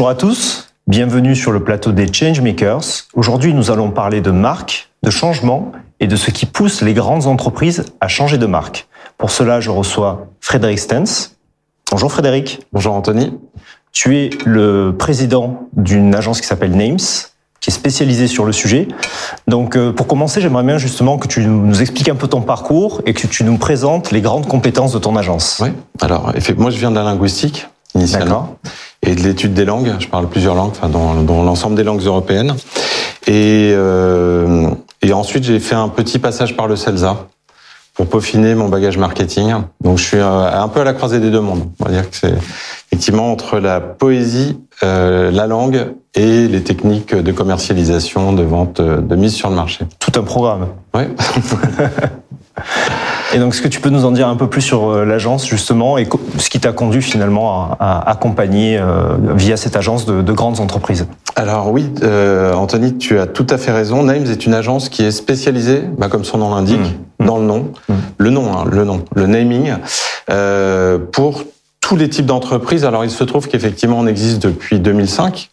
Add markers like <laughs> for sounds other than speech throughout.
Bonjour à tous, bienvenue sur le plateau des Changemakers. Aujourd'hui, nous allons parler de marque, de changement et de ce qui pousse les grandes entreprises à changer de marque. Pour cela, je reçois Frédéric Stens. Bonjour Frédéric. Bonjour Anthony. Tu es le président d'une agence qui s'appelle Names, qui est spécialisée sur le sujet. Donc, euh, pour commencer, j'aimerais bien justement que tu nous expliques un peu ton parcours et que tu nous présentes les grandes compétences de ton agence. Oui. Alors, moi, je viens de la linguistique initialement et de l'étude des langues. Je parle plusieurs langues, enfin, dans, l'ensemble des langues européennes. Et, euh, et ensuite, j'ai fait un petit passage par le CELSA pour peaufiner mon bagage marketing. Donc, je suis euh, un peu à la croisée des deux mondes. On va dire que c'est effectivement entre la poésie, euh, la langue et les techniques de commercialisation, de vente, de mise sur le marché. Tout un programme. Oui. <laughs> Et donc, est-ce que tu peux nous en dire un peu plus sur euh, l'agence, justement, et ce qui t'a conduit finalement à, accompagner euh, via cette agence de, grandes entreprises? Alors oui, euh, Anthony, tu as tout à fait raison. Names est une agence qui est spécialisée, bah, comme son nom l'indique, mmh. dans le nom, mmh. le nom, hein, le nom, le naming, euh, pour tous les types d'entreprises. Alors il se trouve qu'effectivement on existe depuis 2005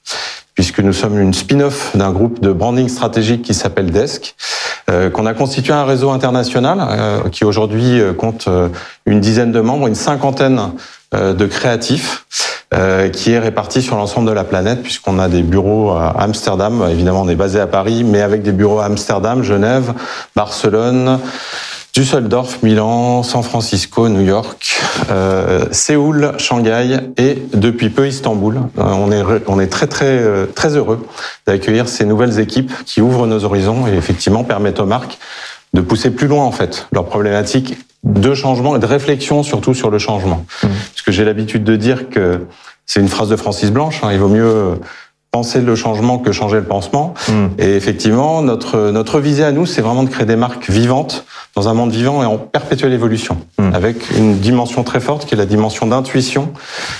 puisque nous sommes une spin-off d'un groupe de branding stratégique qui s'appelle Desk, euh, qu'on a constitué un réseau international euh, qui aujourd'hui euh, compte une dizaine de membres, une cinquantaine de créatifs, qui est réparti sur l'ensemble de la planète, puisqu'on a des bureaux à Amsterdam, évidemment on est basé à Paris, mais avec des bureaux à Amsterdam, Genève, Barcelone, Düsseldorf, Milan, San Francisco, New York, euh, Séoul, Shanghai et depuis peu Istanbul. Euh, on est on est très très euh, très heureux d'accueillir ces nouvelles équipes qui ouvrent nos horizons et effectivement permettent aux marques de pousser plus loin en fait leurs problématiques de changement et de réflexion surtout sur le changement. Mmh. Parce que j'ai l'habitude de dire que c'est une phrase de Francis Blanche. Hein, il vaut mieux penser le changement que changer le pansement. Mmh. Et effectivement, notre notre visée à nous, c'est vraiment de créer des marques vivantes dans un monde vivant et en perpétuelle évolution, hmm. avec une dimension très forte qui est la dimension d'intuition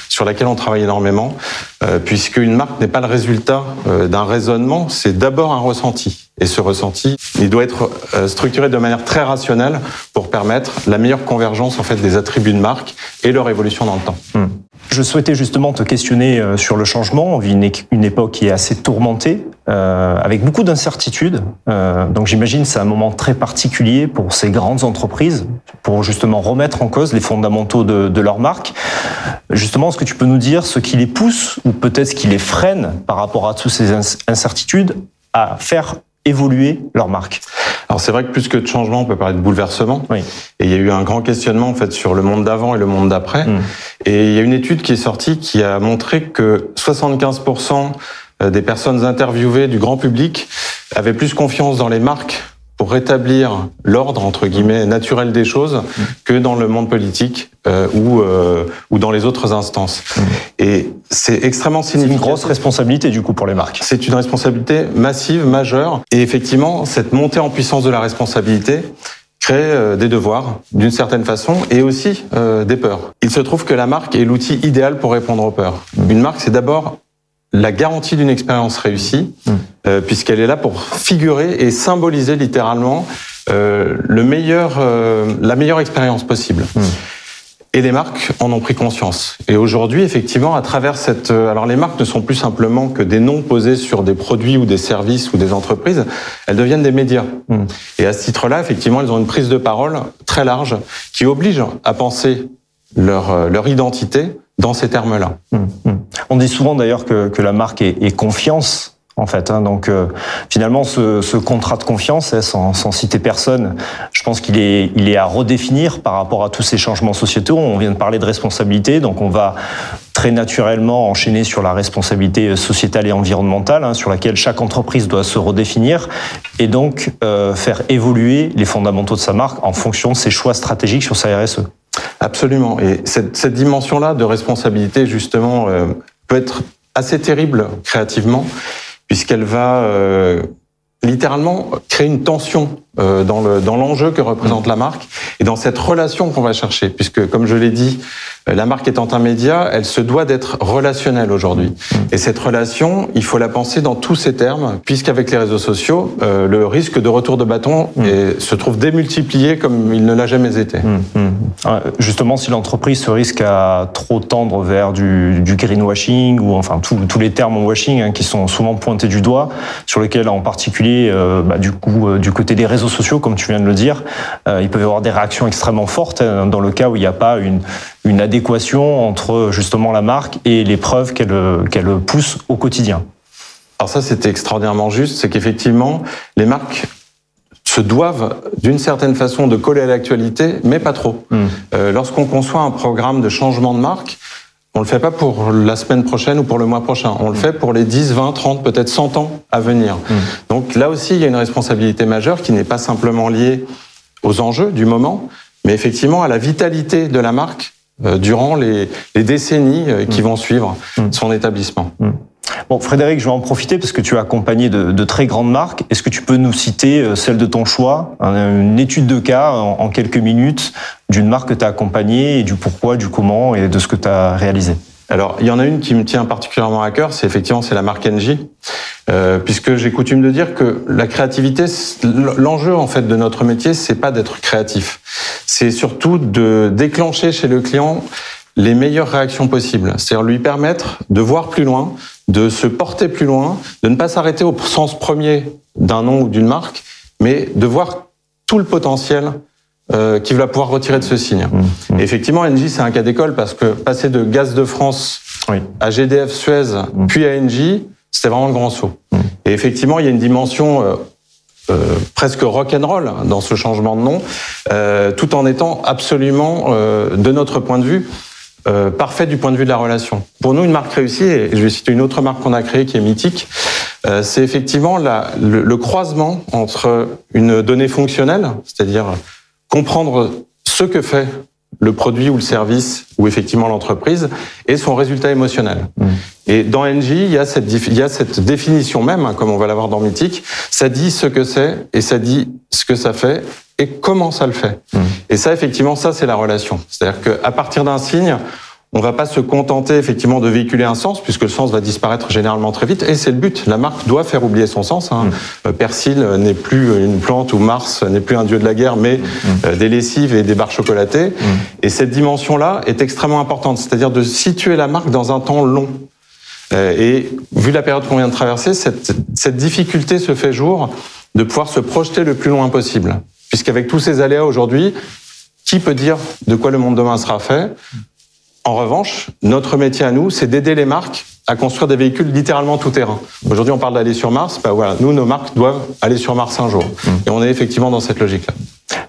sur laquelle on travaille énormément, euh, puisque une marque n'est pas le résultat euh, d'un raisonnement, c'est d'abord un ressenti. Et ce ressenti, il doit être euh, structuré de manière très rationnelle pour permettre la meilleure convergence en fait des attributs de marque et leur évolution dans le temps. Hmm. Je souhaitais justement te questionner euh, sur le changement. On vit une, époque qui est assez tourmentée, euh, avec beaucoup d'incertitudes. Euh, donc j'imagine c'est un moment très particulier pour ces grandes entreprises, pour justement remettre en cause les fondamentaux de, de leur marque. Justement, est-ce que tu peux nous dire ce qui les pousse, ou peut-être ce qui les freine par rapport à toutes ces incertitudes, à faire évoluer leur marque? Alors c'est vrai que plus que de changement, on peut parler de bouleversement. Oui. Et il y a eu un grand questionnement en fait sur le monde d'avant et le monde d'après. Mm. Et il y a une étude qui est sortie qui a montré que 75% des personnes interviewées du grand public avaient plus confiance dans les marques pour rétablir l'ordre entre guillemets naturel des choses que dans le monde politique euh, ou euh, ou dans les autres instances. Et c'est extrêmement significatif. C'est une grosse responsabilité du coup pour les marques. C'est une responsabilité massive, majeure. Et effectivement, cette montée en puissance de la responsabilité crée euh, des devoirs d'une certaine façon et aussi euh, des peurs. Il se trouve que la marque est l'outil idéal pour répondre aux peurs. Une marque, c'est d'abord la garantie d'une expérience réussie, hmm. euh, puisqu'elle est là pour figurer et symboliser littéralement euh, le meilleur, euh, la meilleure expérience possible. Hmm. Et les marques en ont pris conscience. Et aujourd'hui, effectivement, à travers cette... Alors les marques ne sont plus simplement que des noms posés sur des produits ou des services ou des entreprises, elles deviennent des médias. Hmm. Et à ce titre-là, effectivement, elles ont une prise de parole très large qui oblige à penser leur, leur identité dans ces termes-là. On dit souvent d'ailleurs que, que, la marque est, est confiance. En fait, hein. donc euh, finalement, ce, ce, contrat de confiance, hein, sans, sans, citer personne, je pense qu'il est, il est à redéfinir par rapport à tous ces changements sociétaux. On vient de parler de responsabilité, donc on va très naturellement enchaîner sur la responsabilité sociétale et environnementale, hein, sur laquelle chaque entreprise doit se redéfinir, et donc euh, faire évoluer les fondamentaux de sa marque en fonction de ses choix stratégiques sur sa RSE. Absolument. Et cette, cette dimension-là de responsabilité, justement, euh, peut être assez terrible créativement, puisqu'elle va euh, littéralement créer une tension euh, dans le dans l'enjeu que représente la marque et dans cette relation qu'on va chercher, puisque comme je l'ai dit, la marque étant un média, elle se doit d'être relationnelle aujourd'hui. Mm. Et cette relation, il faut la penser dans tous ces termes, puisqu'avec les réseaux sociaux, euh, le risque de retour de bâton mm. se trouve démultiplié comme il ne l'a jamais été. Mm, Justement, si l'entreprise se risque à trop tendre vers du, du greenwashing ou enfin tous les termes en washing hein, qui sont souvent pointés du doigt, sur lesquels en particulier, euh, bah, du coup, euh, du côté des réseaux sociaux, comme tu viens de le dire, euh, il peut y avoir des réactions extrêmement fortes hein, dans le cas où il n'y a pas une, une adéquation entre justement la marque et les preuves qu'elle qu'elle pousse au quotidien. Alors ça, c'était extraordinairement juste, c'est qu'effectivement, les marques se doivent d'une certaine façon de coller à l'actualité, mais pas trop. Hmm. Euh, Lorsqu'on conçoit un programme de changement de marque, on le fait pas pour la semaine prochaine ou pour le mois prochain. On le hmm. fait pour les 10, 20, 30, peut-être 100 ans à venir. Hmm. Donc là aussi, il y a une responsabilité majeure qui n'est pas simplement liée aux enjeux du moment, mais effectivement à la vitalité de la marque durant les, les décennies euh, qui vont suivre son établissement. Bon, Frédéric, je vais en profiter parce que tu as accompagné de, très grandes marques. Est-ce que tu peux nous citer euh, celle de ton choix, une étude de cas en, quelques minutes d'une marque que tu as accompagnée et du pourquoi, du comment et de ce que tu as réalisé? Alors, il y en a une qui me tient particulièrement à cœur, c'est effectivement c'est la marque NJ, euh, puisque j'ai coutume de dire que la créativité, l'enjeu en fait de notre métier, c'est pas d'être créatif, c'est surtout de déclencher chez le client les meilleures réactions possibles, c'est-à-dire lui permettre de voir plus loin, de se porter plus loin, de ne pas s'arrêter au sens premier d'un nom ou d'une marque, mais de voir tout le potentiel euh, qu'il va pouvoir retirer de ce signe. Mmh, mmh. effectivement, Engie, c'est un cas d'école parce que passer de Gaz de France à GDF Suez, mmh. puis à Engie, c'était vraiment le grand saut. Et effectivement, il y a une dimension euh, presque rock and roll dans ce changement de nom, euh, tout en étant absolument, euh, de notre point de vue, euh, parfait du point de vue de la relation. Pour nous, une marque réussie, et je vais citer une autre marque qu'on a créée qui est mythique, euh, c'est effectivement la, le, le, croisement entre une donnée fonctionnelle, c'est-à-dire comprendre ce que fait le produit ou le service ou effectivement l'entreprise et son résultat émotionnel. Mmh. Et dans NJ, il y a cette, il y a cette définition même, hein, comme on va l'avoir dans Mythique, ça dit ce que c'est et ça dit ce que ça fait et comment ça le fait. Mmh. Et ça, effectivement, ça, c'est la relation. C'est-à-dire qu'à partir d'un signe, on va pas se contenter effectivement de véhiculer un sens, puisque le sens va disparaître généralement très vite, et c'est le but. La marque doit faire oublier son sens. Hein. Mmh. Persil n'est plus une plante, ou Mars n'est plus un dieu de la guerre, mais mmh. des lessives et des barres chocolatées. Mmh. Et cette dimension-là est extrêmement importante, c'est-à-dire de situer la marque dans un temps long. Euh, et vu la période qu'on vient de traverser, cette, cette difficulté se fait jour de pouvoir se projeter le plus loin possible. Puisqu'avec tous ces aléas aujourd'hui, qui peut dire de quoi le monde demain sera fait? En revanche, notre métier à nous, c'est d'aider les marques à construire des véhicules littéralement tout terrain. Aujourd'hui, on parle d'aller sur Mars. Bah voilà, nous, nos marques doivent aller sur Mars un jour. Mmh. Et on est effectivement dans cette logique-là.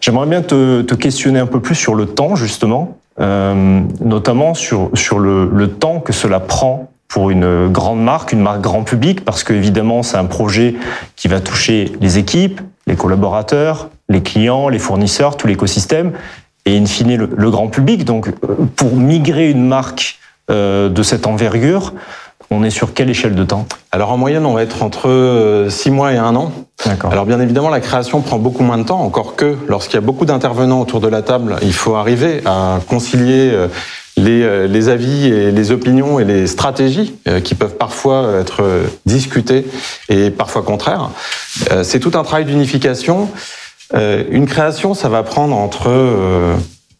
J'aimerais bien te, te, questionner un peu plus sur le temps, justement, euh, notamment sur, sur le, le temps que cela prend pour une grande marque, une marque grand public, parce que évidemment c'est un projet qui va toucher les équipes, les collaborateurs, les clients, les fournisseurs, tout l'écosystème, et in fine le, le, grand public. Donc, euh, pour migrer une marque euh, de cette envergure, on est sur quelle échelle de temps? Alors en moyenne, on va être entre 6 euh, mois et 1 an. Alors bien évidemment, la création prend beaucoup moins de temps, encore que lorsqu'il y a beaucoup d'intervenants autour de la table, il faut arriver à concilier les, les, avis et les opinions et les stratégies qui peuvent parfois être discutées et parfois contraires. C'est tout un travail d'unification euh, une création, ça va prendre entre euh,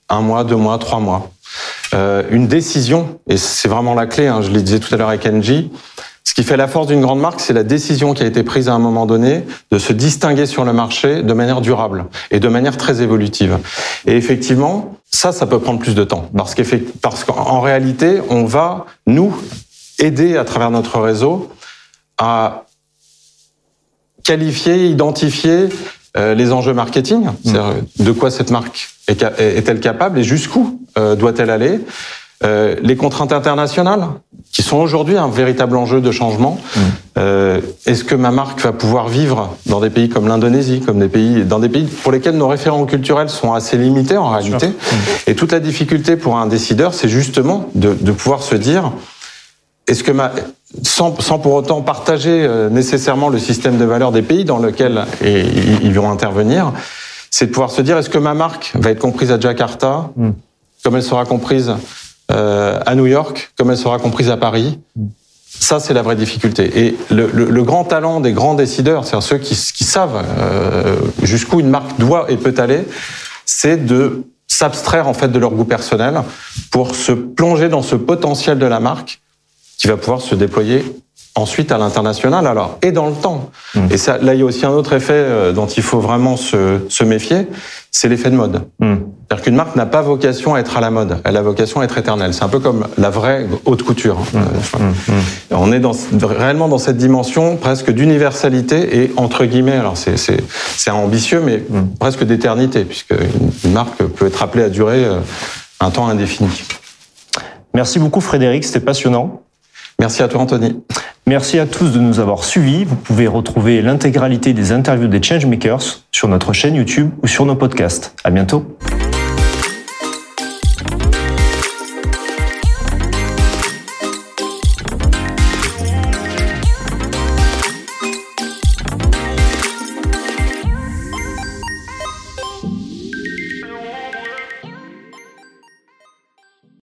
un mois, deux mois, trois mois. Euh, une décision, et c'est vraiment la clé, hein, je le disais tout à l'heure avec Engie, ce qui fait la force d'une grande marque, c'est la décision qui a été prise à un moment donné de se distinguer sur le marché de manière durable et de manière très évolutive. Et effectivement, ça, ça peut prendre plus de temps parce qu'en réalité, on va nous aider à travers notre réseau à qualifier, identifier les enjeux marketing, mm. de quoi cette marque est-elle capable et jusqu'où euh, doit-elle aller? Euh, les contraintes internationales, qui sont aujourd'hui un véritable enjeu de changement. Mm. Euh, Est-ce que ma marque va pouvoir vivre dans des pays comme l'Indonésie, comme des pays, dans des pays pour lesquels nos référents culturels sont assez limités en réalité? Mm. Et toute la difficulté pour un décideur, c'est justement de, de pouvoir se dire est-ce que ma, sans, sans, pour autant partager euh, nécessairement le système de valeurs des pays dans lesquels ils vont intervenir, c'est de pouvoir se dire est-ce que ma marque va être comprise à Jakarta, mm. comme elle sera comprise euh, à New York, comme elle sera comprise à Paris? Mm. Ça, c'est la vraie difficulté. Et le, le, le, grand talent des grands décideurs, c'est-à-dire ceux qui, qui savent euh, jusqu'où une marque doit et peut aller, c'est de s'abstraire en fait de leur goût personnel pour se plonger dans ce potentiel de la marque qui va pouvoir se déployer ensuite à l'international, alors, et dans le temps. Mmh. Et ça, là, il y a aussi un autre effet euh, dont il faut vraiment se, se méfier, c'est l'effet de mode. Mmh. C'est-à-dire qu'une marque n'a pas vocation à être à la mode, elle a vocation à être éternelle. C'est un peu comme la vraie haute couture. Hein. Mmh. On est dans, réellement dans cette dimension presque d'universalité et entre guillemets, alors c'est ambitieux, mais presque d'éternité, puisque une marque peut être appelée à durer euh, un temps indéfini. Merci beaucoup Frédéric, c'était passionnant. Merci à toi Anthony. Merci à tous de nous avoir suivis. Vous pouvez retrouver l'intégralité des interviews des Changemakers sur notre chaîne YouTube ou sur nos podcasts. À bientôt.